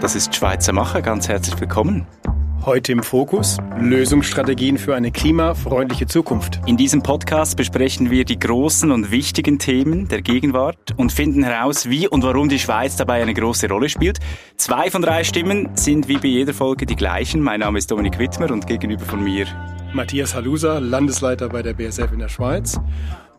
Das ist Schweizer Macher. Ganz herzlich willkommen. Heute im Fokus Lösungsstrategien für eine klimafreundliche Zukunft. In diesem Podcast besprechen wir die großen und wichtigen Themen der Gegenwart und finden heraus, wie und warum die Schweiz dabei eine große Rolle spielt. Zwei von drei Stimmen sind wie bei jeder Folge die gleichen. Mein Name ist Dominik Wittmer und gegenüber von mir Matthias Halusa, Landesleiter bei der BSF in der Schweiz.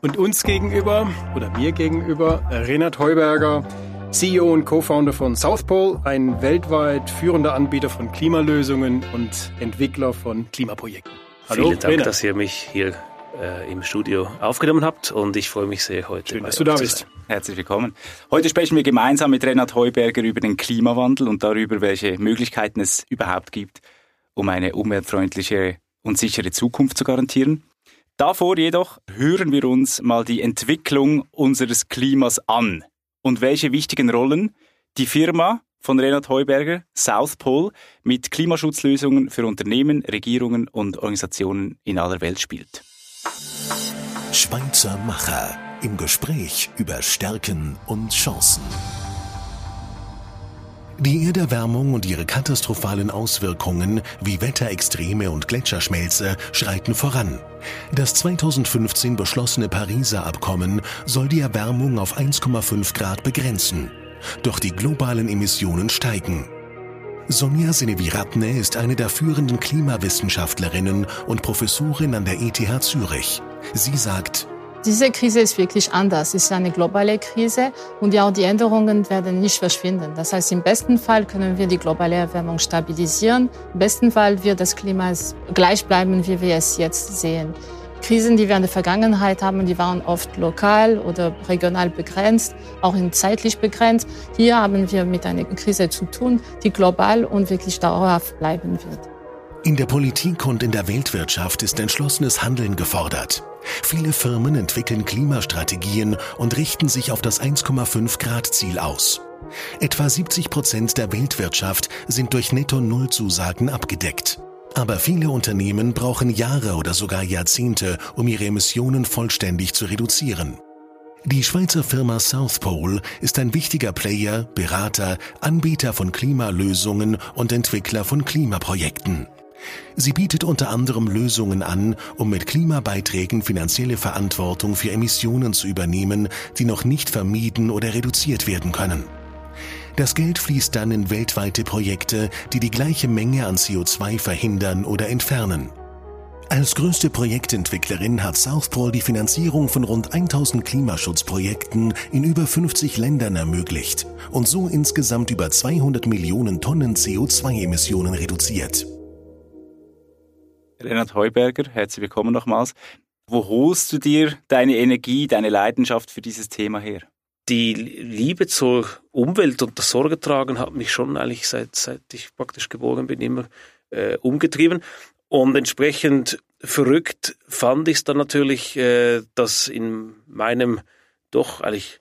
Und uns gegenüber, oder mir gegenüber, Renat Heuberger, CEO und Co-Founder von South Pole, ein weltweit führender Anbieter von Klimalösungen und Entwickler von Klimaprojekten. Hallo, Vielen Dank, Renat. dass ihr mich hier äh, im Studio aufgenommen habt und ich freue mich sehr heute. Schön, dass du da bist. Herzlich willkommen. Heute sprechen wir gemeinsam mit Renat Heuberger über den Klimawandel und darüber, welche Möglichkeiten es überhaupt gibt, um eine umweltfreundliche und sichere Zukunft zu garantieren. Davor jedoch hören wir uns mal die Entwicklung unseres Klimas an und welche wichtigen Rollen die Firma von Renat Heuberger, South Pole, mit Klimaschutzlösungen für Unternehmen, Regierungen und Organisationen in aller Welt spielt. Schweizer Macher im Gespräch über Stärken und Chancen. Die Erderwärmung und ihre katastrophalen Auswirkungen wie Wetterextreme und Gletscherschmelze schreiten voran. Das 2015 beschlossene Pariser Abkommen soll die Erwärmung auf 1,5 Grad begrenzen. Doch die globalen Emissionen steigen. Sonja Seneviratne ist eine der führenden Klimawissenschaftlerinnen und Professorin an der ETH Zürich. Sie sagt, diese Krise ist wirklich anders. Es ist eine globale Krise und ja, die Änderungen werden nicht verschwinden. Das heißt, im besten Fall können wir die globale Erwärmung stabilisieren. Im besten Fall wird das Klima gleich bleiben, wie wir es jetzt sehen. Krisen, die wir in der Vergangenheit haben, die waren oft lokal oder regional begrenzt, auch in zeitlich begrenzt. Hier haben wir mit einer Krise zu tun, die global und wirklich dauerhaft bleiben wird. In der Politik und in der Weltwirtschaft ist entschlossenes Handeln gefordert. Viele Firmen entwickeln Klimastrategien und richten sich auf das 1,5 Grad Ziel aus. Etwa 70 Prozent der Weltwirtschaft sind durch Netto-Null-Zusagen abgedeckt. Aber viele Unternehmen brauchen Jahre oder sogar Jahrzehnte, um ihre Emissionen vollständig zu reduzieren. Die Schweizer Firma South Pole ist ein wichtiger Player, Berater, Anbieter von Klimalösungen und Entwickler von Klimaprojekten. Sie bietet unter anderem Lösungen an, um mit Klimabeiträgen finanzielle Verantwortung für Emissionen zu übernehmen, die noch nicht vermieden oder reduziert werden können. Das Geld fließt dann in weltweite Projekte, die die gleiche Menge an CO2 verhindern oder entfernen. Als größte Projektentwicklerin hat Southpol die Finanzierung von rund 1000 Klimaschutzprojekten in über 50 Ländern ermöglicht und so insgesamt über 200 Millionen Tonnen CO2-Emissionen reduziert. Renat Heuberger, herzlich willkommen nochmals. Wo holst du dir deine Energie, deine Leidenschaft für dieses Thema her? Die Liebe zur Umwelt und das Sorgetragen hat mich schon eigentlich seit, seit ich praktisch geboren bin immer äh, umgetrieben. Und entsprechend verrückt fand ich es dann natürlich, äh, dass in meinem doch eigentlich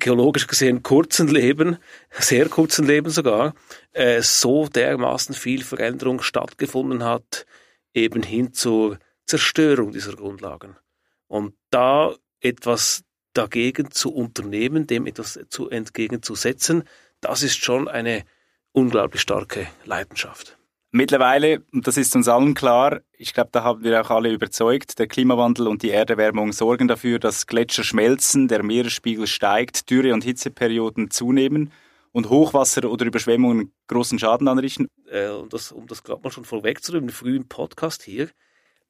geologisch gesehen kurzen Leben, sehr kurzen Leben sogar, äh, so dermaßen viel Veränderung stattgefunden hat, eben hin zur Zerstörung dieser Grundlagen. Und da etwas dagegen zu unternehmen, dem etwas zu entgegenzusetzen, das ist schon eine unglaublich starke Leidenschaft. Mittlerweile, und das ist uns allen klar, ich glaube, da haben wir auch alle überzeugt, der Klimawandel und die Erderwärmung sorgen dafür, dass Gletscher schmelzen, der Meeresspiegel steigt, Dürre- und Hitzeperioden zunehmen und Hochwasser oder Überschwemmungen großen Schaden anrichten. Äh, um das, um das gerade mal schon vorwegzunehmen, früh im Podcast hier,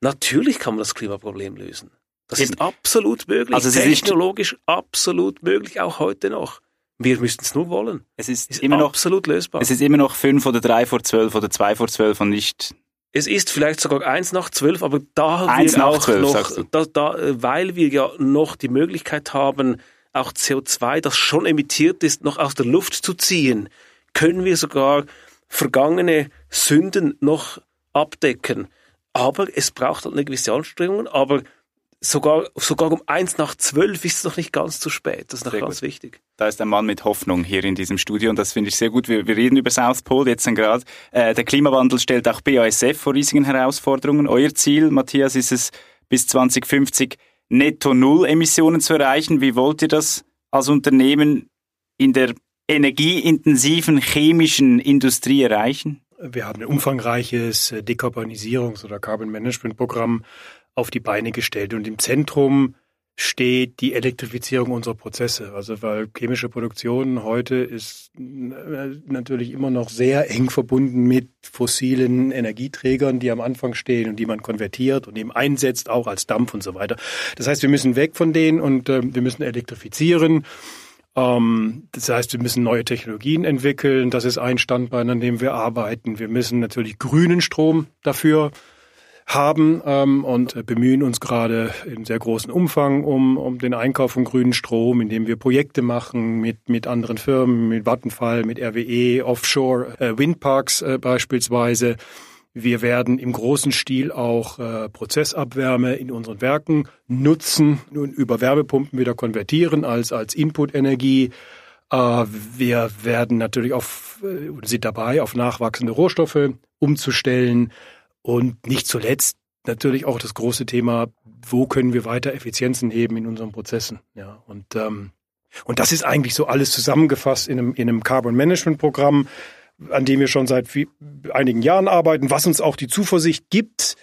natürlich kann man das Klimaproblem lösen. Das Eben. ist absolut möglich, also technologisch absolut möglich, auch heute noch. Wir müssen es nur wollen. Es ist, ist immer noch absolut lösbar. Es ist immer noch fünf oder drei vor zwölf oder zwei vor zwölf und nicht. Es ist vielleicht sogar eins nach zwölf, aber da haben wir auch 12, noch, da, da, weil wir ja noch die Möglichkeit haben, auch CO2, das schon emittiert ist, noch aus der Luft zu ziehen, können wir sogar vergangene Sünden noch abdecken. Aber es braucht halt eine gewisse Anstrengung, aber sogar, sogar um eins nach zwölf ist es noch nicht ganz zu spät. Das ist noch sehr ganz gut. wichtig. Da ist ein Mann mit Hoffnung hier in diesem Studio und das finde ich sehr gut. Wir, wir reden über South Pole jetzt gerade. Äh, der Klimawandel stellt auch BASF vor riesigen Herausforderungen. Euer Ziel, Matthias, ist es bis 2050 netto Null Emissionen zu erreichen. Wie wollt ihr das als Unternehmen in der energieintensiven chemischen Industrie erreichen? Wir haben ein umfangreiches äh, Dekarbonisierungs- oder Carbon Management Programm auf die Beine gestellt und im Zentrum steht die Elektrifizierung unserer Prozesse. Also weil chemische Produktion heute ist äh, natürlich immer noch sehr eng verbunden mit fossilen Energieträgern, die am Anfang stehen und die man konvertiert und eben einsetzt, auch als Dampf und so weiter. Das heißt, wir müssen weg von denen und äh, wir müssen elektrifizieren. Ähm, das heißt, wir müssen neue Technologien entwickeln. Das ist ein Standbein, an dem wir arbeiten. Wir müssen natürlich grünen Strom dafür haben ähm, und bemühen uns gerade in sehr großen Umfang um, um den Einkauf von grünen Strom, indem wir Projekte machen mit, mit anderen Firmen, mit Vattenfall, mit RWE, Offshore, äh, Windparks äh, beispielsweise. Wir werden im großen Stil auch äh, Prozessabwärme in unseren Werken nutzen und über Wärmepumpen wieder konvertieren als, als Inputenergie. Äh, wir werden natürlich auf, äh, sind dabei, auf nachwachsende Rohstoffe umzustellen. Und nicht zuletzt natürlich auch das große Thema, wo können wir weiter Effizienzen heben in unseren Prozessen. Ja, und, ähm, und das ist eigentlich so alles zusammengefasst in einem, in einem Carbon Management Programm, an dem wir schon seit einigen Jahren arbeiten, was uns auch die Zuversicht gibt,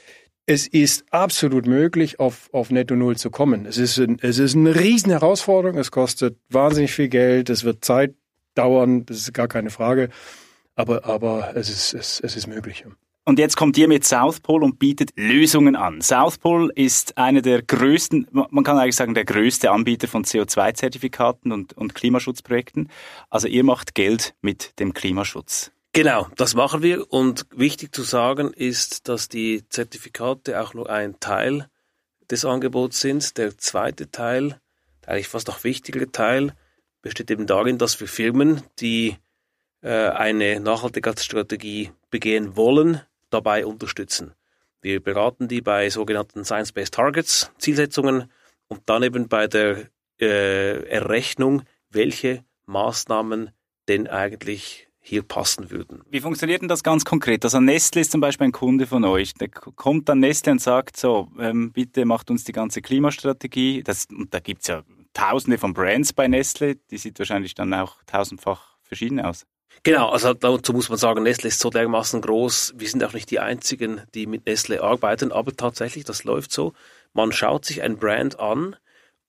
es ist absolut möglich, auf, auf Netto Null zu kommen. Es ist, ein, es ist eine riesen Herausforderung. Es kostet wahnsinnig viel Geld. Es wird Zeit dauern. Das ist gar keine Frage. Aber, aber es ist, es, es ist möglich. Und jetzt kommt ihr mit South Pole und bietet Lösungen an. South Pole ist einer der größten, man kann eigentlich sagen, der größte Anbieter von CO2-Zertifikaten und, und Klimaschutzprojekten. Also ihr macht Geld mit dem Klimaschutz. Genau, das machen wir. Und wichtig zu sagen ist, dass die Zertifikate auch nur ein Teil des Angebots sind. Der zweite Teil, der eigentlich fast noch wichtigere Teil, besteht eben darin, dass wir Firmen, die äh, eine Nachhaltigkeitsstrategie begehen wollen, dabei unterstützen. Wir beraten die bei sogenannten Science-Based Targets, Zielsetzungen und dann eben bei der äh, Errechnung, welche Maßnahmen denn eigentlich hier passen würden. Wie funktioniert denn das ganz konkret? Also Nestle ist zum Beispiel ein Kunde von euch. Der kommt dann Nestle und sagt so, ähm, bitte macht uns die ganze Klimastrategie. Das, und da gibt's ja tausende von Brands bei Nestle, die sieht wahrscheinlich dann auch tausendfach verschieden aus. Genau, also dazu muss man sagen, Nestle ist so dermaßen groß. Wir sind auch nicht die Einzigen, die mit Nestle arbeiten, aber tatsächlich, das läuft so. Man schaut sich ein Brand an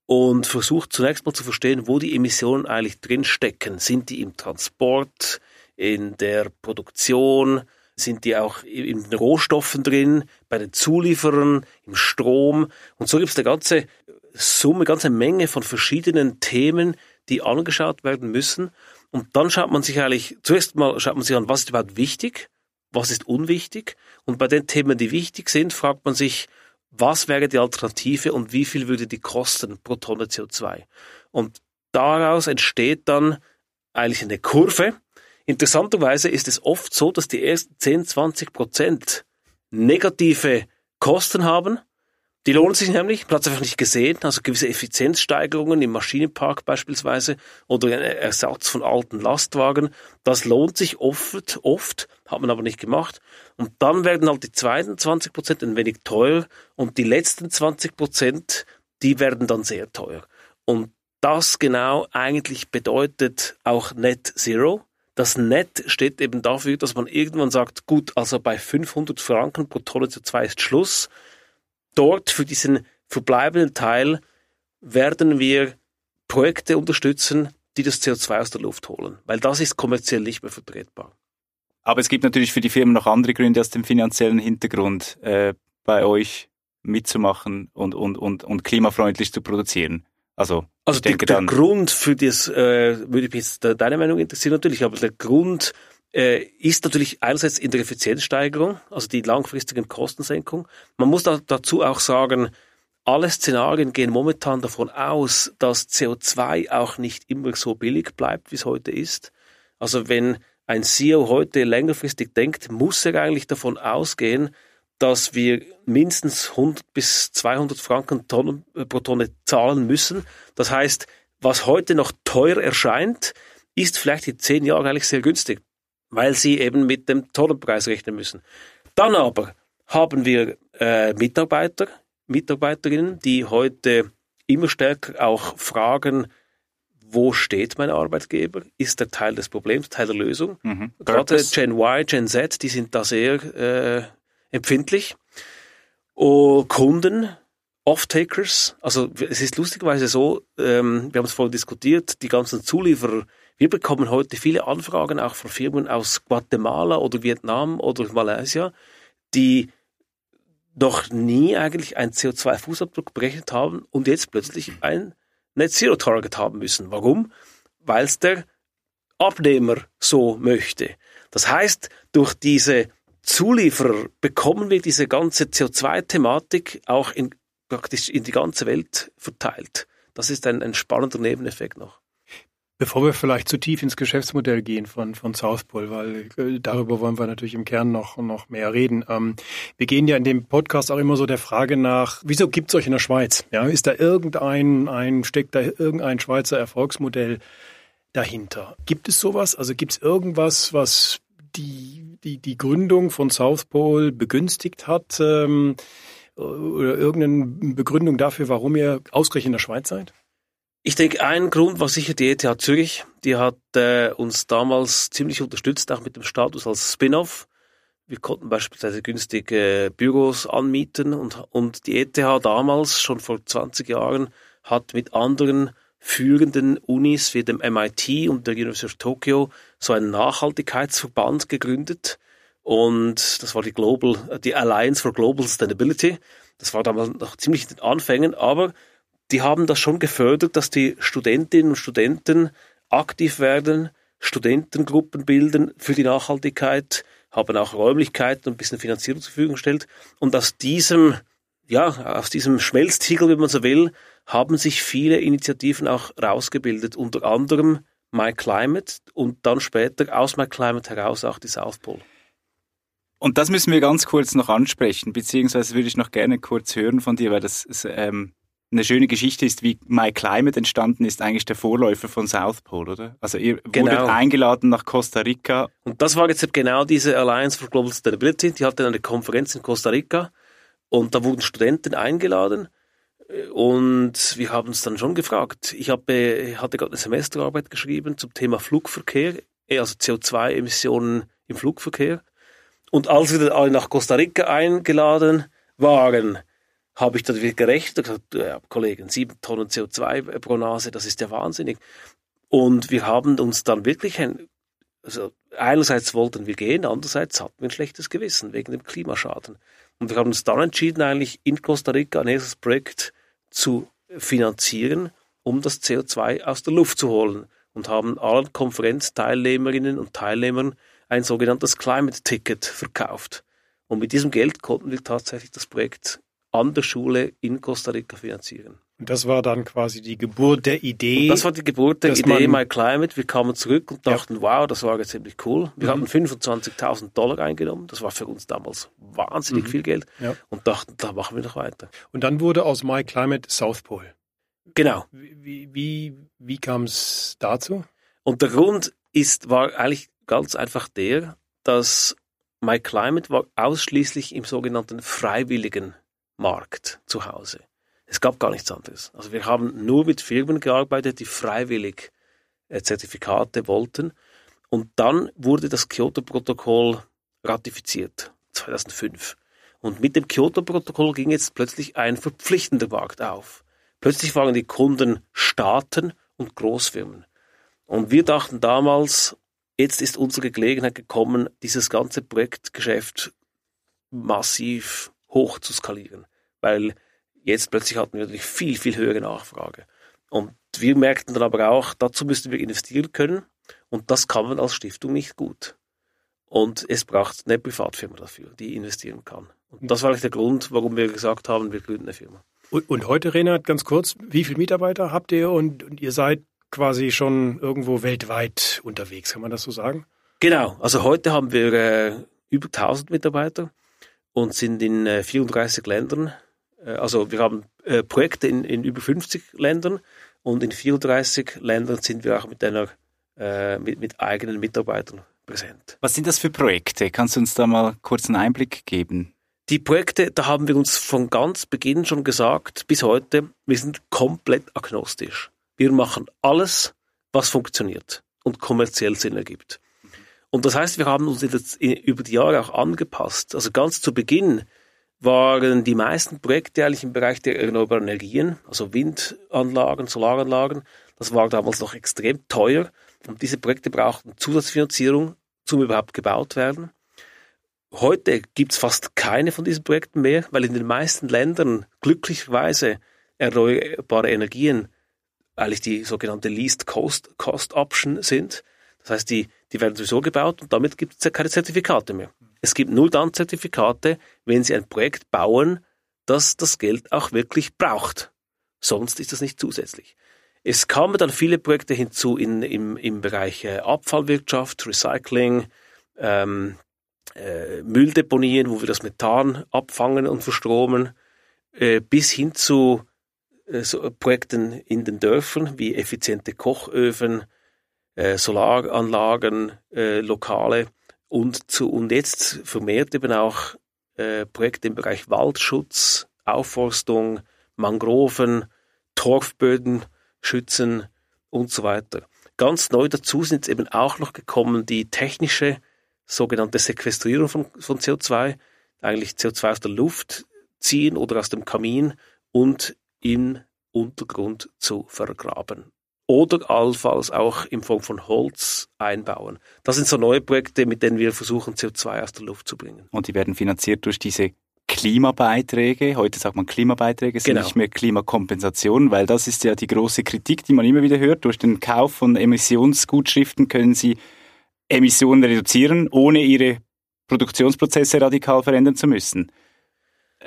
und versucht zunächst mal zu verstehen, wo die Emissionen eigentlich drin stecken. Sind die im Transport, in der Produktion, sind die auch in den Rohstoffen drin, bei den Zulieferern, im Strom. Und so gibt es eine ganze Summe, ganze Menge von verschiedenen Themen, die angeschaut werden müssen. Und dann schaut man sich eigentlich, zuerst mal schaut man sich an, was ist überhaupt wichtig, was ist unwichtig. Und bei den Themen, die wichtig sind, fragt man sich, was wäre die Alternative und wie viel würde die kosten pro Tonne CO2. Und daraus entsteht dann eigentlich eine Kurve. Interessanterweise ist es oft so, dass die ersten 10, 20 Prozent negative Kosten haben die lohnen sich nämlich, man hat es einfach nicht gesehen, also gewisse Effizienzsteigerungen im Maschinenpark beispielsweise oder ein Ersatz von alten Lastwagen, das lohnt sich oft, oft, hat man aber nicht gemacht. Und dann werden halt die zweiten 20 Prozent ein wenig teuer und die letzten 20 Prozent, die werden dann sehr teuer. Und das genau eigentlich bedeutet auch Net Zero. Das Net steht eben dafür, dass man irgendwann sagt, gut, also bei 500 Franken pro Tonne CO2 ist Schluss dort für diesen verbleibenden Teil werden wir Projekte unterstützen, die das CO2 aus der Luft holen, weil das ist kommerziell nicht mehr vertretbar. Aber es gibt natürlich für die Firmen noch andere Gründe aus dem finanziellen Hintergrund, äh, bei euch mitzumachen und, und, und, und klimafreundlich zu produzieren. Also, also die, der Grund für das, äh, würde mich jetzt deine Meinung interessieren natürlich, aber der Grund äh, ist natürlich einerseits in der Effizienzsteigerung, also die langfristigen Kostensenkung. Man muss da, dazu auch sagen, alle Szenarien gehen momentan davon aus, dass CO2 auch nicht immer so billig bleibt, wie es heute ist. Also wenn ein CEO heute längerfristig denkt, muss er eigentlich davon ausgehen, dass wir mindestens 100 bis 200 Franken Tonnen, äh, pro Tonne zahlen müssen. Das heißt, was heute noch teuer erscheint, ist vielleicht in zehn Jahren eigentlich sehr günstig weil sie eben mit dem Tonnenpreis rechnen müssen. Dann aber haben wir äh, Mitarbeiter, Mitarbeiterinnen, die heute immer stärker auch fragen, wo steht mein Arbeitgeber? Ist er Teil des Problems, Teil der Lösung? Mhm. Gerade Gen Y, Gen Z, die sind da sehr äh, empfindlich. Oh, Kunden, Off-Takers, also es ist lustigerweise so, ähm, wir haben es vorhin diskutiert, die ganzen Zulieferer, wir bekommen heute viele Anfragen auch von Firmen aus Guatemala oder Vietnam oder Malaysia, die noch nie eigentlich einen CO2-Fußabdruck berechnet haben und jetzt plötzlich ein Net Zero Target haben müssen. Warum? Weil es der Abnehmer so möchte. Das heißt, durch diese Zulieferer bekommen wir diese ganze CO2-Thematik auch in, praktisch in die ganze Welt verteilt. Das ist ein, ein spannender Nebeneffekt noch. Bevor wir vielleicht zu tief ins Geschäftsmodell gehen von, von South Pole, weil äh, darüber wollen wir natürlich im Kern noch, noch mehr reden. Ähm, wir gehen ja in dem Podcast auch immer so der Frage nach, wieso gibt es euch in der Schweiz? Ja, ist da irgendein, ein, steckt da irgendein Schweizer Erfolgsmodell dahinter? Gibt es sowas? Also gibt es irgendwas, was die, die, die Gründung von South Pole begünstigt hat? Ähm, oder irgendeine Begründung dafür, warum ihr ausgerechnet in der Schweiz seid? Ich denke, ein Grund war sicher die ETH Zürich. Die hat äh, uns damals ziemlich unterstützt, auch mit dem Status als Spin-off. Wir konnten beispielsweise günstig äh, Büros anmieten und, und die ETH damals, schon vor 20 Jahren, hat mit anderen führenden Unis wie dem MIT und der University of Tokyo so einen Nachhaltigkeitsverband gegründet. Und das war die Global, die Alliance for Global Sustainability. Das war damals noch ziemlich in den Anfängen, aber die haben das schon gefördert, dass die Studentinnen und Studenten aktiv werden, Studentengruppen bilden für die Nachhaltigkeit, haben auch Räumlichkeiten und ein bisschen Finanzierung zur Verfügung gestellt. Und aus diesem, ja, aus diesem Schmelztiegel, wenn man so will, haben sich viele Initiativen auch rausgebildet, unter anderem My Climate und dann später aus My Climate heraus auch die South Pole. Und das müssen wir ganz kurz noch ansprechen, beziehungsweise würde ich noch gerne kurz hören von dir, weil das ähm, eine schöne Geschichte ist, wie My Climate entstanden ist, eigentlich der Vorläufer von South Pole, oder? Also ihr genau. wurdet eingeladen nach Costa Rica. Und das war jetzt genau diese Alliance for Global Sustainability. Die hatte eine Konferenz in Costa Rica und da wurden Studenten eingeladen und wir haben uns dann schon gefragt. Ich habe, hatte gerade eine Semesterarbeit geschrieben zum Thema Flugverkehr, also CO2-Emissionen im Flugverkehr. Und als wir dann alle nach Costa Rica eingeladen waren, habe ich dann gerechnet und gesagt, ja, Kollegen, sieben Tonnen CO2 pro Nase, das ist ja wahnsinnig. Und wir haben uns dann wirklich ein, also einerseits wollten wir gehen, andererseits hatten wir ein schlechtes Gewissen wegen dem Klimaschaden. Und wir haben uns dann entschieden, eigentlich in Costa Rica ein erstes Projekt zu finanzieren, um das CO2 aus der Luft zu holen und haben allen Konferenzteilnehmerinnen und Teilnehmern ein sogenanntes Climate Ticket verkauft. Und mit diesem Geld konnten wir tatsächlich das Projekt an der Schule in Costa Rica finanzieren. Und das war dann quasi die Geburt der Idee. Und das war die Geburt der Idee My Climate. Wir kamen zurück und dachten, ja. wow, das war ziemlich cool. Wir mhm. haben 25.000 Dollar eingenommen. Das war für uns damals wahnsinnig mhm. viel Geld. Ja. Und dachten, da machen wir noch weiter. Und dann wurde aus My Climate South Pole. Genau. Wie, wie, wie kam es dazu? Und der Grund ist, war eigentlich ganz einfach der, dass My Climate war ausschließlich im sogenannten freiwilligen Markt zu Hause. Es gab gar nichts anderes. Also wir haben nur mit Firmen gearbeitet, die freiwillig äh, Zertifikate wollten. Und dann wurde das Kyoto-Protokoll ratifiziert, 2005. Und mit dem Kyoto-Protokoll ging jetzt plötzlich ein verpflichtender Markt auf. Plötzlich waren die Kunden Staaten und Großfirmen. Und wir dachten damals, jetzt ist unsere Gelegenheit gekommen, dieses ganze Projektgeschäft massiv hoch zu skalieren. Weil jetzt plötzlich hatten wir natürlich viel, viel höhere Nachfrage. Und wir merkten dann aber auch, dazu müssten wir investieren können. Und das kann man als Stiftung nicht gut. Und es braucht eine Privatfirma dafür, die investieren kann. Und das war eigentlich der Grund, warum wir gesagt haben, wir gründen eine Firma. Und, und heute, Renat, ganz kurz, wie viele Mitarbeiter habt ihr und, und ihr seid quasi schon irgendwo weltweit unterwegs, kann man das so sagen? Genau, also heute haben wir äh, über 1000 Mitarbeiter und sind in äh, 34 Ländern. Äh, also wir haben äh, Projekte in, in über 50 Ländern und in 34 Ländern sind wir auch mit einer äh, mit, mit eigenen Mitarbeitern präsent. Was sind das für Projekte? Kannst du uns da mal kurz einen Einblick geben? Die Projekte, da haben wir uns von ganz Beginn schon gesagt, bis heute, wir sind komplett agnostisch. Wir machen alles, was funktioniert und kommerziell Sinn ergibt. Und das heißt, wir haben uns über die Jahre auch angepasst. Also ganz zu Beginn waren die meisten Projekte eigentlich im Bereich der erneuerbaren Energien, also Windanlagen, Solaranlagen. Das war damals noch extrem teuer und diese Projekte brauchten Zusatzfinanzierung, zum überhaupt gebaut werden. Heute gibt's fast keine von diesen Projekten mehr, weil in den meisten Ländern glücklicherweise erneuerbare Energien eigentlich die sogenannte Least Cost, Cost Option sind. Das heißt, die, die werden sowieso gebaut und damit gibt es ja keine Zertifikate mehr. Es gibt nur dann Zertifikate, wenn Sie ein Projekt bauen, das das Geld auch wirklich braucht. Sonst ist das nicht zusätzlich. Es kamen dann viele Projekte hinzu in, im, im Bereich äh, Abfallwirtschaft, Recycling, ähm, äh, Mülldeponien, wo wir das Methan abfangen und verstromen, äh, bis hin zu äh, so Projekten in den Dörfern wie effiziente Kochöfen, äh, Solaranlagen, äh, Lokale und zu und jetzt vermehrt eben auch äh, Projekte im Bereich Waldschutz, Aufforstung, Mangroven, Torfböden schützen und so weiter. Ganz neu dazu sind eben auch noch gekommen die technische sogenannte Sequestrierung von, von CO2, eigentlich CO2 aus der Luft ziehen oder aus dem Kamin und im Untergrund zu vergraben oder allenfalls auch in Form von Holz einbauen. Das sind so neue Projekte, mit denen wir versuchen, CO2 aus der Luft zu bringen. Und die werden finanziert durch diese Klimabeiträge. Heute sagt man Klimabeiträge, sind genau. nicht mehr Klimakompensation, weil das ist ja die große Kritik, die man immer wieder hört. Durch den Kauf von Emissionsgutschriften können Sie Emissionen reduzieren, ohne Ihre Produktionsprozesse radikal verändern zu müssen.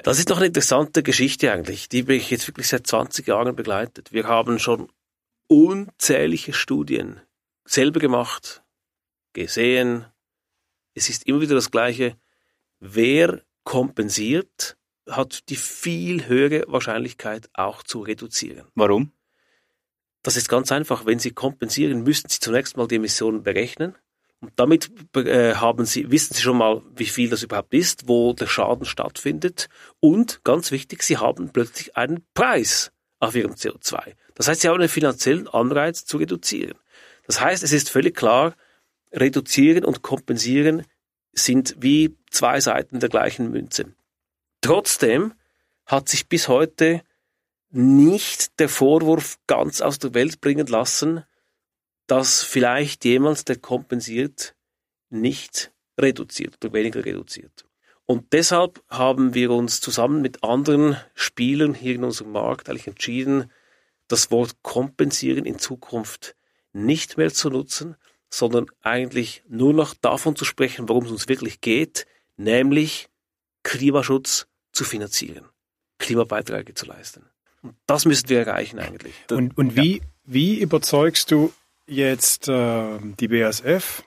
Das ist doch eine interessante Geschichte eigentlich, die mich jetzt wirklich seit 20 Jahren begleitet. Wir haben schon unzählige Studien selber gemacht, gesehen. Es ist immer wieder das Gleiche. Wer kompensiert, hat die viel höhere Wahrscheinlichkeit auch zu reduzieren. Warum? Das ist ganz einfach. Wenn Sie kompensieren, müssen Sie zunächst mal die Emissionen berechnen. Und damit äh, haben Sie, wissen Sie schon mal, wie viel das überhaupt ist, wo der Schaden stattfindet. Und ganz wichtig, Sie haben plötzlich einen Preis auf Ihrem CO2. Das heißt, Sie haben einen finanziellen Anreiz zu reduzieren. Das heißt, es ist völlig klar, reduzieren und kompensieren sind wie zwei Seiten der gleichen Münze. Trotzdem hat sich bis heute nicht der Vorwurf ganz aus der Welt bringen lassen, dass vielleicht jemand, der kompensiert, nicht reduziert oder weniger reduziert. Und deshalb haben wir uns zusammen mit anderen Spielern hier in unserem Markt eigentlich entschieden, das Wort kompensieren in Zukunft nicht mehr zu nutzen, sondern eigentlich nur noch davon zu sprechen, worum es uns wirklich geht, nämlich Klimaschutz zu finanzieren, Klimabeiträge zu leisten. Und das müssen wir erreichen eigentlich. Und, und wie, ja. wie überzeugst du jetzt äh, die BASF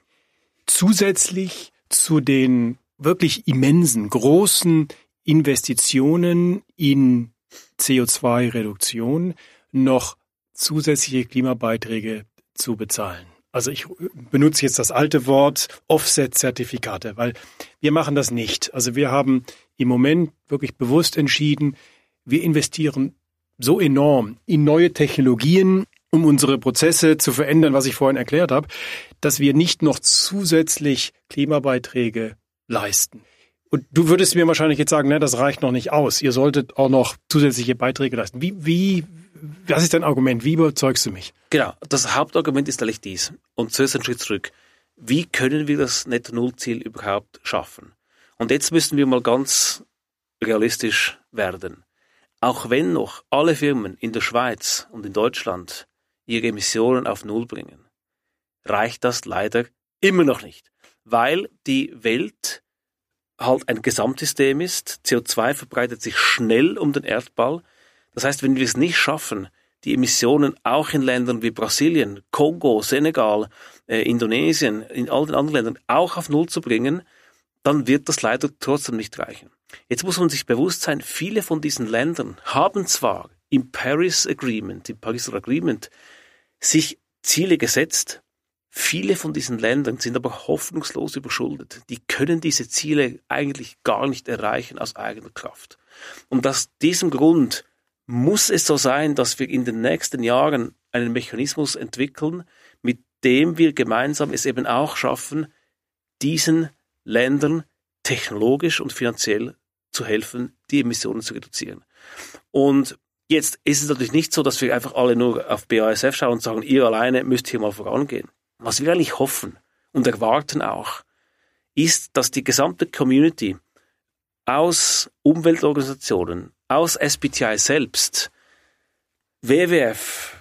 zusätzlich zu den wirklich immensen, großen Investitionen in CO2-Reduktion noch zusätzliche Klimabeiträge zu bezahlen. Also ich benutze jetzt das alte Wort Offset-Zertifikate, weil wir machen das nicht. Also wir haben im Moment wirklich bewusst entschieden, wir investieren so enorm in neue Technologien, um unsere Prozesse zu verändern, was ich vorhin erklärt habe, dass wir nicht noch zusätzlich Klimabeiträge leisten. Und du würdest mir wahrscheinlich jetzt sagen, ne, das reicht noch nicht aus. Ihr solltet auch noch zusätzliche Beiträge leisten. Wie, wie, was ist dein Argument? Wie überzeugst du mich? Genau, das Hauptargument ist eigentlich dies. Und zuerst einen Schritt zurück. Wie können wir das Netto-Null-Ziel überhaupt schaffen? Und jetzt müssen wir mal ganz realistisch werden. Auch wenn noch alle Firmen in der Schweiz und in Deutschland ihre Emissionen auf Null bringen, reicht das leider immer noch nicht, weil die Welt halt ein Gesamtsystem ist. CO2 verbreitet sich schnell um den Erdball das heißt, wenn wir es nicht schaffen, die Emissionen auch in Ländern wie Brasilien, Kongo, Senegal, äh, Indonesien, in all den anderen Ländern auch auf Null zu bringen, dann wird das leider trotzdem nicht reichen. Jetzt muss man sich bewusst sein, viele von diesen Ländern haben zwar im Paris Agreement, im Pariser Agreement, sich Ziele gesetzt, viele von diesen Ländern sind aber hoffnungslos überschuldet. Die können diese Ziele eigentlich gar nicht erreichen aus eigener Kraft. Und aus diesem Grund muss es so sein, dass wir in den nächsten Jahren einen Mechanismus entwickeln, mit dem wir gemeinsam es eben auch schaffen, diesen Ländern technologisch und finanziell zu helfen, die Emissionen zu reduzieren. Und jetzt ist es natürlich nicht so, dass wir einfach alle nur auf BASF schauen und sagen, ihr alleine müsst hier mal vorangehen. Was wir eigentlich hoffen und erwarten auch, ist, dass die gesamte Community aus Umweltorganisationen, aus SBTI selbst, WWF,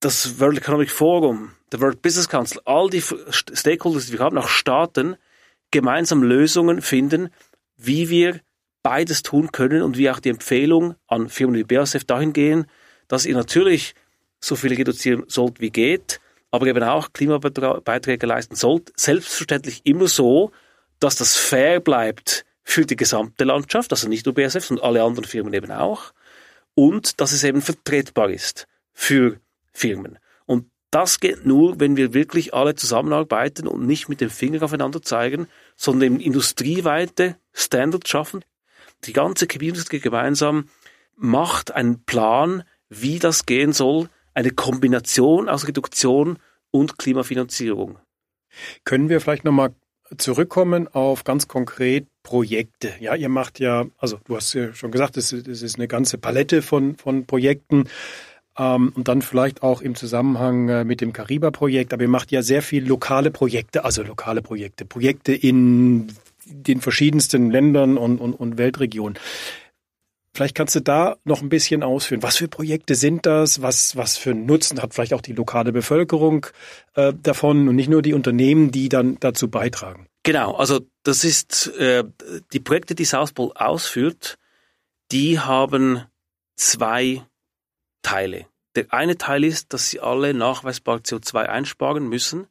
das World Economic Forum, der World Business Council, all die Stakeholders, die wir haben, auch Staaten, gemeinsam Lösungen finden, wie wir beides tun können und wie auch die Empfehlung an Firmen wie BASF dahin gehen, dass ihr natürlich so viel reduzieren sollt wie geht, aber eben auch Klimabeiträge leisten sollt. Selbstverständlich immer so, dass das fair bleibt für die gesamte Landschaft, also nicht nur BASF, sondern alle anderen Firmen eben auch. Und dass es eben vertretbar ist für Firmen. Und das geht nur, wenn wir wirklich alle zusammenarbeiten und nicht mit dem Finger aufeinander zeigen, sondern eben industrieweite Standards schaffen. Die ganze Chemieindustrie gemeinsam macht einen Plan, wie das gehen soll, eine Kombination aus Reduktion und Klimafinanzierung. Können wir vielleicht nochmal zurückkommen auf ganz konkret Projekte. Ja, ihr macht ja, also du hast ja schon gesagt, es, ist eine ganze Palette von, von Projekten. Ähm, und dann vielleicht auch im Zusammenhang äh, mit dem Kariba-Projekt. Aber ihr macht ja sehr viel lokale Projekte, also lokale Projekte, Projekte in den verschiedensten Ländern und, und, und Weltregionen. Vielleicht kannst du da noch ein bisschen ausführen. Was für Projekte sind das? Was, was für Nutzen hat vielleicht auch die lokale Bevölkerung äh, davon und nicht nur die Unternehmen, die dann dazu beitragen? Genau, also das ist äh, die Projekte, die South Pole ausführt, die haben zwei Teile. Der eine Teil ist, dass sie alle nachweisbar CO2 einsparen müssen,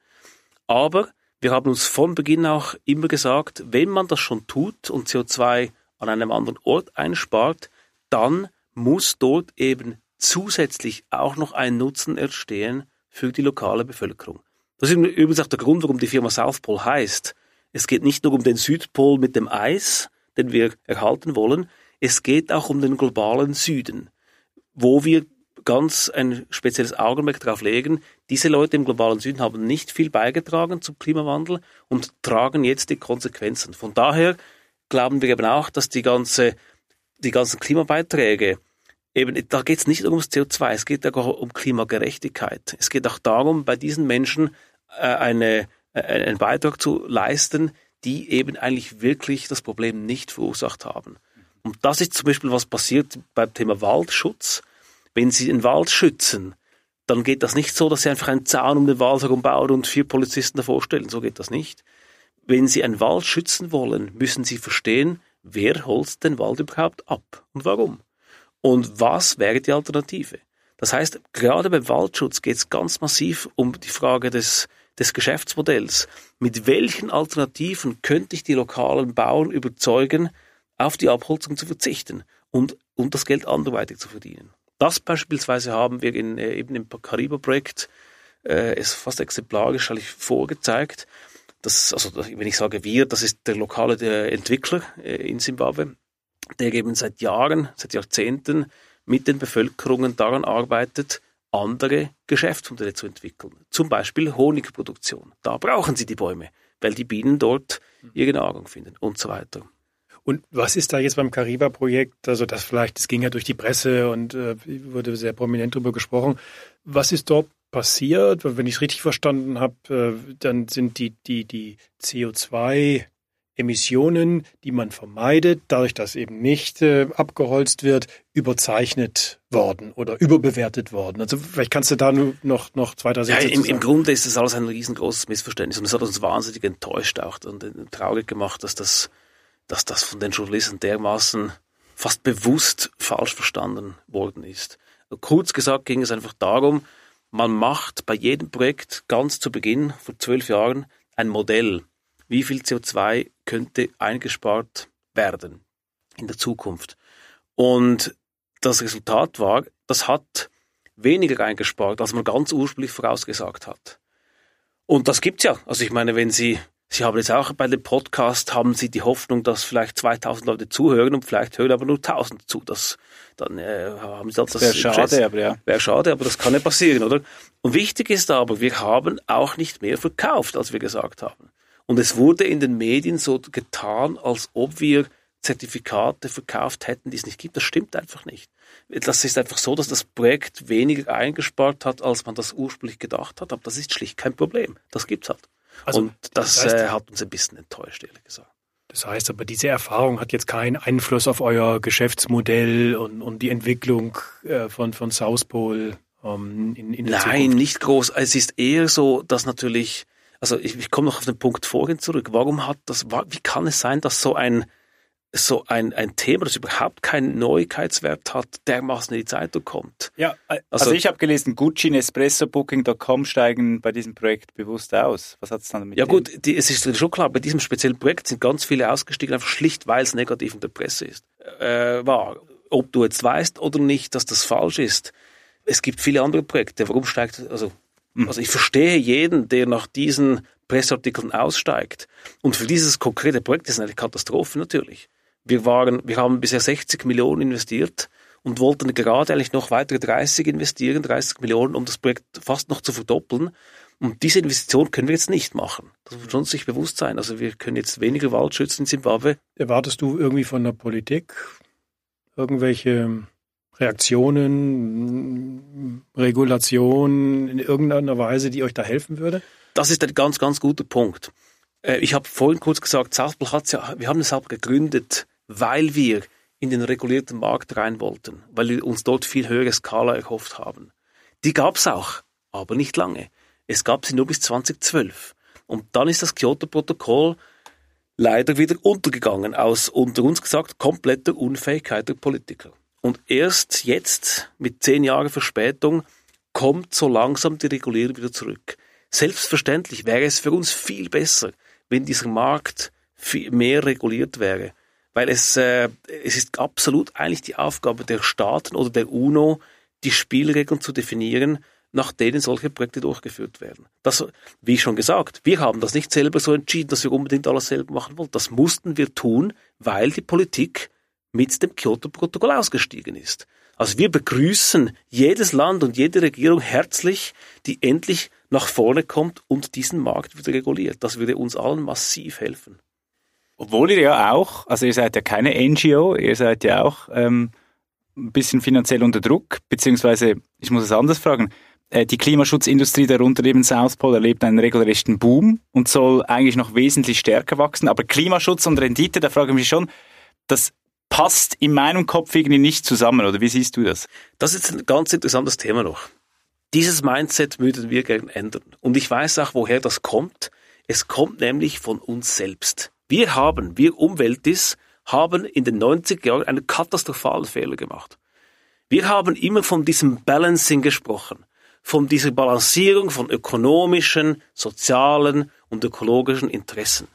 aber wir haben uns von Beginn auch immer gesagt, wenn man das schon tut und CO2 an einem anderen Ort einspart, dann muss dort eben zusätzlich auch noch ein Nutzen entstehen für die lokale Bevölkerung. Das ist übrigens auch der Grund, warum die Firma South Pole heißt. Es geht nicht nur um den Südpol mit dem Eis, den wir erhalten wollen, es geht auch um den globalen Süden, wo wir ganz ein spezielles Augenmerk darauf legen, diese Leute im globalen Süden haben nicht viel beigetragen zum Klimawandel und tragen jetzt die Konsequenzen. Von daher glauben wir eben auch, dass die ganze, die ganzen Klimabeiträge eben, da geht es nicht nur ums CO2, es geht auch um Klimagerechtigkeit. Es geht auch darum, bei diesen Menschen äh, eine, einen Beitrag zu leisten, die eben eigentlich wirklich das Problem nicht verursacht haben. Und das ist zum Beispiel, was passiert beim Thema Waldschutz. Wenn Sie den Wald schützen, dann geht das nicht so, dass Sie einfach einen Zaun um den Wald herum bauen und vier Polizisten davor stellen. So geht das nicht. Wenn Sie einen Wald schützen wollen, müssen Sie verstehen, wer holzt den Wald überhaupt ab und warum. Und was wäre die Alternative? Das heißt, gerade beim Waldschutz geht es ganz massiv um die Frage des, des Geschäftsmodells. Mit welchen Alternativen könnte ich die lokalen Bauern überzeugen, auf die Abholzung zu verzichten und, und das Geld anderweitig zu verdienen? Das beispielsweise haben wir in, äh, eben im Kariba-Projekt äh, ist fast exemplarisch eigentlich vorgezeigt. Das, also wenn ich sage wir, das ist der lokale der Entwickler äh, in Simbabwe, der eben seit Jahren, seit Jahrzehnten mit den Bevölkerungen daran arbeitet, andere Geschäftsmodelle zu entwickeln. Zum Beispiel Honigproduktion. Da brauchen sie die Bäume, weil die Bienen dort ihre Nahrung finden und so weiter. Und was ist da jetzt beim Kariba-Projekt? Also das vielleicht, das ging ja durch die Presse und äh, wurde sehr prominent darüber gesprochen. Was ist dort passiert? Wenn ich es richtig verstanden habe, äh, dann sind die, die, die CO2 Emissionen, die man vermeidet, dadurch, dass eben nicht äh, abgeholzt wird, überzeichnet worden oder überbewertet worden. Also vielleicht kannst du da nur noch, noch zwei, drei Sätze ja, im, im Grunde ist das alles ein riesengroßes Missverständnis und es hat uns wahnsinnig enttäuscht auch und traurig gemacht, dass das dass das von den Journalisten dermaßen fast bewusst falsch verstanden worden ist. Kurz gesagt ging es einfach darum, man macht bei jedem Projekt ganz zu Beginn vor zwölf Jahren ein Modell. Wie viel CO2 könnte eingespart werden in der Zukunft? Und das Resultat war, das hat weniger eingespart, als man ganz ursprünglich vorausgesagt hat. Und das gibt's ja. Also ich meine, wenn Sie Sie haben jetzt auch bei dem Podcast, haben Sie die Hoffnung, dass vielleicht 2000 Leute zuhören und vielleicht hören aber nur 1000 zu. Das, dann äh, haben Sie das, das wäre schade, aber ja. Wäre schade, aber das kann ja passieren, oder? Und wichtig ist aber, wir haben auch nicht mehr verkauft, als wir gesagt haben. Und es wurde in den Medien so getan, als ob wir Zertifikate verkauft hätten, die es nicht gibt. Das stimmt einfach nicht. Das ist einfach so, dass das Projekt weniger eingespart hat, als man das ursprünglich gedacht hat. Aber das ist schlicht kein Problem. Das gibt's halt. Also, und das, das heißt, äh, hat uns ein bisschen enttäuscht, ehrlich gesagt. Das heißt aber, diese Erfahrung hat jetzt keinen Einfluss auf euer Geschäftsmodell und, und die Entwicklung äh, von, von South Pole ähm, in, in der Nein, Zukunft. nicht groß. Es ist eher so, dass natürlich, also ich, ich komme noch auf den Punkt vorhin zurück. Warum hat das, wie kann es sein, dass so ein so ein, ein Thema, das überhaupt keinen Neuigkeitswert hat, dermaßen in die Zeitung kommt. Ja, also, also ich habe gelesen, Gucci, Nespresso, Booking.com steigen bei diesem Projekt bewusst aus. Was hat es dann damit? Ja gut, die, es ist schon klar, bei diesem speziellen Projekt sind ganz viele ausgestiegen, einfach schlicht, weil es negativ in der Presse ist. Äh, war, ob du jetzt weißt oder nicht, dass das falsch ist. Es gibt viele andere Projekte. Warum steigt, also. Also ich verstehe jeden, der nach diesen Presseartikeln aussteigt. Und für dieses konkrete Projekt ist es eine Katastrophe natürlich. Wir waren, wir haben bisher 60 Millionen investiert und wollten gerade eigentlich noch weitere 30 investieren, 30 Millionen, um das Projekt fast noch zu verdoppeln. Und diese Investition können wir jetzt nicht machen. Das muss uns sich bewusst sein. Also wir können jetzt weniger Wald schützen in Zimbabwe. Erwartest du irgendwie von der Politik irgendwelche Reaktionen, Regulationen in irgendeiner Weise, die euch da helfen würde? Das ist ein ganz, ganz guter Punkt. Äh, ich habe vorhin kurz gesagt, Southpool hat ja, wir haben es auch gegründet, weil wir in den regulierten Markt rein wollten, weil wir uns dort viel höhere Skala erhofft haben. Die gab's auch, aber nicht lange. Es gab sie nur bis 2012. Und dann ist das Kyoto-Protokoll leider wieder untergegangen, aus unter uns gesagt kompletter Unfähigkeit der Politiker. Und erst jetzt, mit zehn Jahren Verspätung, kommt so langsam die Regulierung wieder zurück. Selbstverständlich wäre es für uns viel besser, wenn dieser Markt viel mehr reguliert wäre weil es, äh, es ist absolut eigentlich die Aufgabe der Staaten oder der UNO, die Spielregeln zu definieren, nach denen solche Projekte durchgeführt werden. Das, wie schon gesagt, wir haben das nicht selber so entschieden, dass wir unbedingt alles selber machen wollen. Das mussten wir tun, weil die Politik mit dem Kyoto-Protokoll ausgestiegen ist. Also wir begrüßen jedes Land und jede Regierung herzlich, die endlich nach vorne kommt und diesen Markt wieder reguliert. Das würde uns allen massiv helfen. Obwohl ihr ja auch, also ihr seid ja keine NGO, ihr seid ja auch ähm, ein bisschen finanziell unter Druck, beziehungsweise, ich muss es anders fragen, äh, die Klimaschutzindustrie, darunter eben South Pole, erlebt einen regelrechten Boom und soll eigentlich noch wesentlich stärker wachsen. Aber Klimaschutz und Rendite, da frage ich mich schon, das passt in meinem Kopf irgendwie nicht zusammen, oder wie siehst du das? Das ist ein ganz interessantes Thema noch. Dieses Mindset würden wir gerne ändern. Und ich weiß auch, woher das kommt. Es kommt nämlich von uns selbst. Wir haben, wir Umweltis, haben in den 90er Jahren einen katastrophalen Fehler gemacht. Wir haben immer von diesem Balancing gesprochen, von dieser Balancierung von ökonomischen, sozialen und ökologischen Interessen.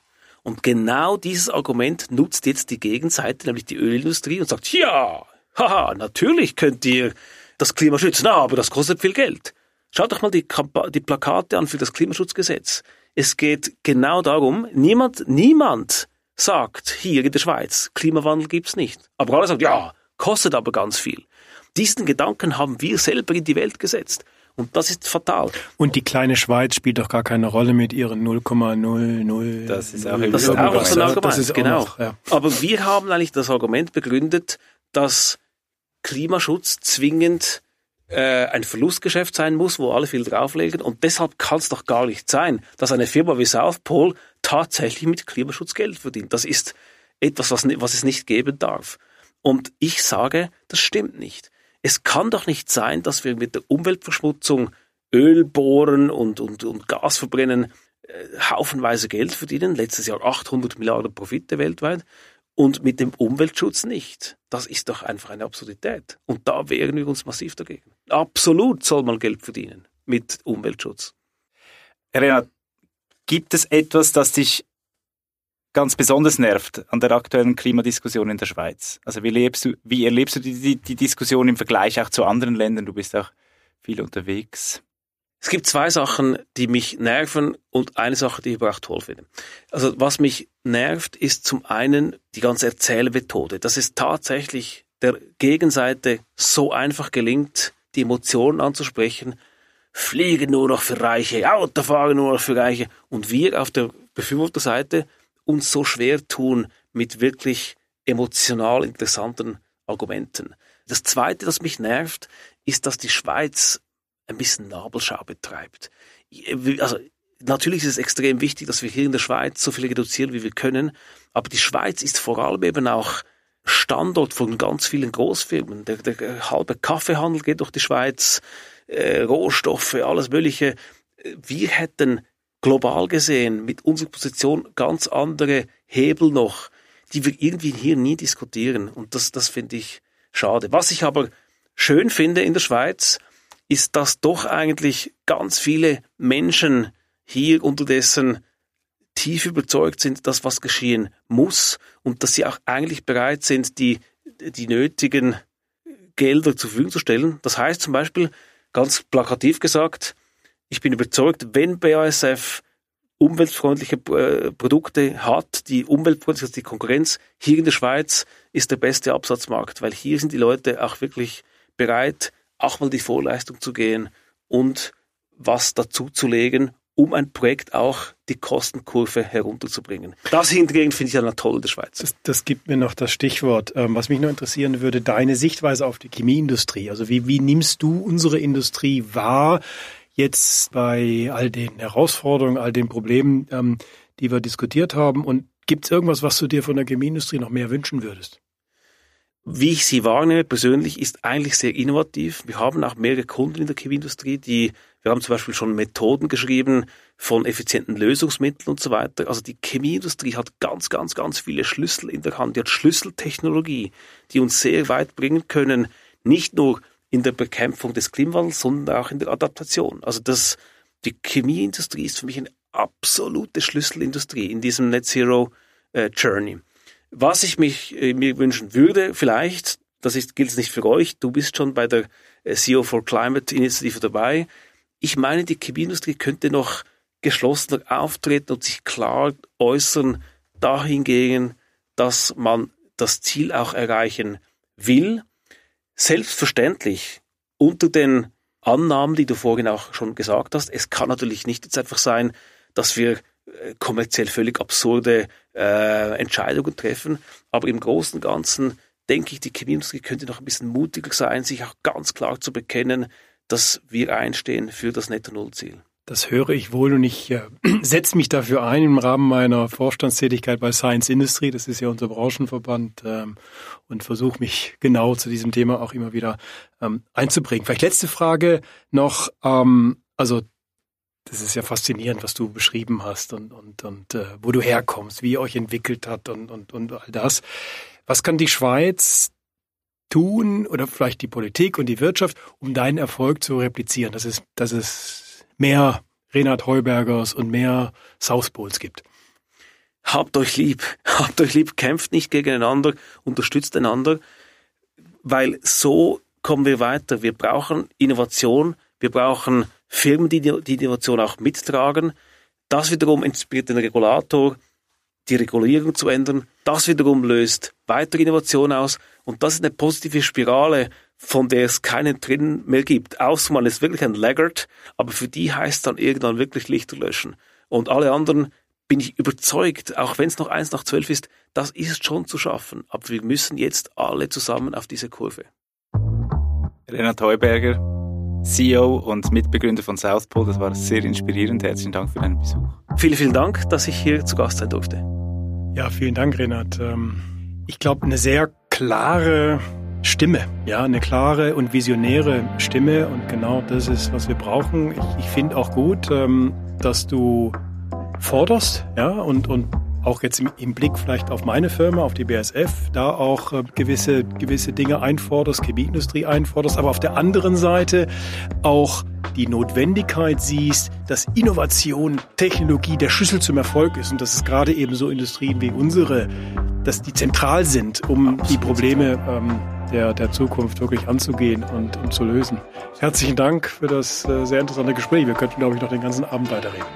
Und genau dieses Argument nutzt jetzt die Gegenseite, nämlich die Ölindustrie, und sagt, ja, haha, natürlich könnt ihr das Klima schützen, aber das kostet viel Geld. Schaut doch mal die, die Plakate an für das Klimaschutzgesetz. Es geht genau darum, niemand, niemand sagt hier in der Schweiz, Klimawandel gibt's nicht. Aber alle sagen, ja, kostet aber ganz viel. Diesen Gedanken haben wir selber in die Welt gesetzt. Und das ist fatal. Und die kleine Schweiz spielt doch gar keine Rolle mit ihren 0,00. Das ist auch, das ist auch so ein Argument, genau. Noch, ja. Aber wir haben eigentlich das Argument begründet, dass Klimaschutz zwingend äh, ein Verlustgeschäft sein muss, wo alle viel drauflegen. Und deshalb kann es doch gar nicht sein, dass eine Firma wie South Pole tatsächlich mit Klimaschutz Geld verdient. Das ist etwas, was, was es nicht geben darf. Und ich sage, das stimmt nicht. Es kann doch nicht sein, dass wir mit der Umweltverschmutzung Öl bohren und, und, und Gas verbrennen, äh, haufenweise Geld verdienen. Letztes Jahr 800 Milliarden Profite weltweit und mit dem Umweltschutz nicht. Das ist doch einfach eine Absurdität. Und da wehren wir uns massiv dagegen. Absolut soll man Geld verdienen mit Umweltschutz. Renat, gibt es etwas, das dich ganz besonders nervt an der aktuellen Klimadiskussion in der Schweiz? Also wie, lebst du, wie erlebst du die, die, die Diskussion im Vergleich auch zu anderen Ländern? Du bist auch viel unterwegs. Es gibt zwei Sachen, die mich nerven und eine Sache, die ich aber auch toll finde. Also was mich nervt, ist zum einen die ganze Erzählmethode, dass es tatsächlich der Gegenseite so einfach gelingt, die Emotionen anzusprechen, Fliegen nur noch für Reiche, Autofahren nur noch für Reiche und wir auf der Befürworterseite uns so schwer tun mit wirklich emotional interessanten Argumenten. Das Zweite, das mich nervt, ist, dass die Schweiz ein bisschen Nabelschau betreibt. Also natürlich ist es extrem wichtig, dass wir hier in der Schweiz so viel reduzieren, wie wir können, aber die Schweiz ist vor allem eben auch Standort von ganz vielen Großfirmen. Der, der halbe Kaffeehandel geht durch die Schweiz, äh, Rohstoffe, alles Mögliche. Wir hätten global gesehen mit unserer Position ganz andere Hebel noch, die wir irgendwie hier nie diskutieren. Und das, das finde ich schade. Was ich aber schön finde in der Schweiz, ist, dass doch eigentlich ganz viele Menschen hier unterdessen tief überzeugt sind, dass was geschehen muss und dass sie auch eigentlich bereit sind, die, die nötigen Gelder zur Verfügung zu stellen. Das heißt zum Beispiel, ganz plakativ gesagt, ich bin überzeugt, wenn BASF umweltfreundliche äh, Produkte hat, die umweltfreundlich ist, die Konkurrenz hier in der Schweiz ist der beste Absatzmarkt, weil hier sind die Leute auch wirklich bereit, auch mal die Vorleistung zu gehen und was dazu zu legen, um ein Projekt auch die Kostenkurve herunterzubringen. Das hingegen finde ich ja toll in der Schweiz. Das, das gibt mir noch das Stichwort. Ähm, was mich nur interessieren würde, deine Sichtweise auf die Chemieindustrie. Also wie, wie nimmst du unsere Industrie wahr? Jetzt bei all den Herausforderungen, all den Problemen, ähm, die wir diskutiert haben? Und gibt es irgendwas, was du dir von der Chemieindustrie noch mehr wünschen würdest? Wie ich sie wahrnehme persönlich, ist eigentlich sehr innovativ. Wir haben auch mehrere Kunden in der Chemieindustrie, die, wir haben zum Beispiel schon Methoden geschrieben von effizienten Lösungsmitteln und so weiter. Also die Chemieindustrie hat ganz, ganz, ganz viele Schlüssel in der Hand. Die hat Schlüsseltechnologie, die uns sehr weit bringen können, nicht nur in der Bekämpfung des Klimawandels, sondern auch in der Adaptation. Also das, die Chemieindustrie ist für mich eine absolute Schlüsselindustrie in diesem Net Zero äh, Journey. Was ich mich, äh, mir wünschen würde, vielleicht, das ist, gilt es nicht für euch, du bist schon bei der äh, CO for Climate Initiative dabei. Ich meine, die Chemieindustrie könnte noch geschlossener auftreten und sich klar äußern dahingegen, dass man das Ziel auch erreichen will Selbstverständlich unter den Annahmen, die du vorhin auch schon gesagt hast, es kann natürlich nicht jetzt einfach sein, dass wir äh, kommerziell völlig absurde äh, Entscheidungen treffen, aber im Großen und Ganzen denke ich, die Chemieindustrie könnte noch ein bisschen mutiger sein, sich auch ganz klar zu bekennen, dass wir einstehen für das Netto-Null-Ziel. Das höre ich wohl und ich äh, setze mich dafür ein im Rahmen meiner Vorstandstätigkeit bei Science Industry, das ist ja unser Branchenverband, ähm, und versuche mich genau zu diesem Thema auch immer wieder ähm, einzubringen. Vielleicht letzte Frage noch, ähm, also das ist ja faszinierend, was du beschrieben hast und, und, und äh, wo du herkommst, wie ihr euch entwickelt hat und, und, und all das. Was kann die Schweiz tun oder vielleicht die Politik und die Wirtschaft, um deinen Erfolg zu replizieren? Das ist, das ist mehr Renat Heubergers und mehr South Poles gibt. Habt euch lieb, habt euch lieb, kämpft nicht gegeneinander, unterstützt einander, weil so kommen wir weiter. Wir brauchen Innovation, wir brauchen Firmen, die die Innovation auch mittragen. Das wiederum inspiriert den Regulator, die Regulierung zu ändern. Das wiederum löst weitere Innovation aus. Und das ist eine positive Spirale, von der es keinen drin mehr gibt. Außer man ist wirklich ein Laggard, aber für die heißt dann irgendwann wirklich Lichter löschen. Und alle anderen bin ich überzeugt, auch wenn es noch eins nach zwölf ist, das ist schon zu schaffen. Aber wir müssen jetzt alle zusammen auf diese Kurve. Renat Heuberger, CEO und Mitbegründer von South Pole, das war sehr inspirierend. Herzlichen Dank für deinen Besuch. Vielen, vielen Dank, dass ich hier zu Gast sein durfte. Ja, vielen Dank, Renat. Ähm, ich glaube, eine sehr klare Stimme, ja, eine klare und visionäre Stimme. Und genau das ist, was wir brauchen. Ich, ich finde auch gut, ähm, dass du forderst, ja, und, und auch jetzt im, im, Blick vielleicht auf meine Firma, auf die BSF, da auch äh, gewisse, gewisse Dinge einforderst, Chemieindustrie einforderst, aber auf der anderen Seite auch die Notwendigkeit siehst, dass Innovation, Technologie der Schlüssel zum Erfolg ist. Und dass es gerade eben so Industrien wie unsere, dass die zentral sind, um die Probleme ähm, der, der Zukunft wirklich anzugehen und, und zu lösen. Herzlichen Dank für das äh, sehr interessante Gespräch. Wir könnten, glaube ich, noch den ganzen Abend weiterreden.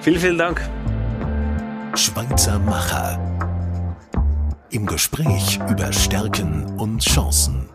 Vielen, vielen Dank. Schweizer Macher. Im Gespräch über Stärken und Chancen.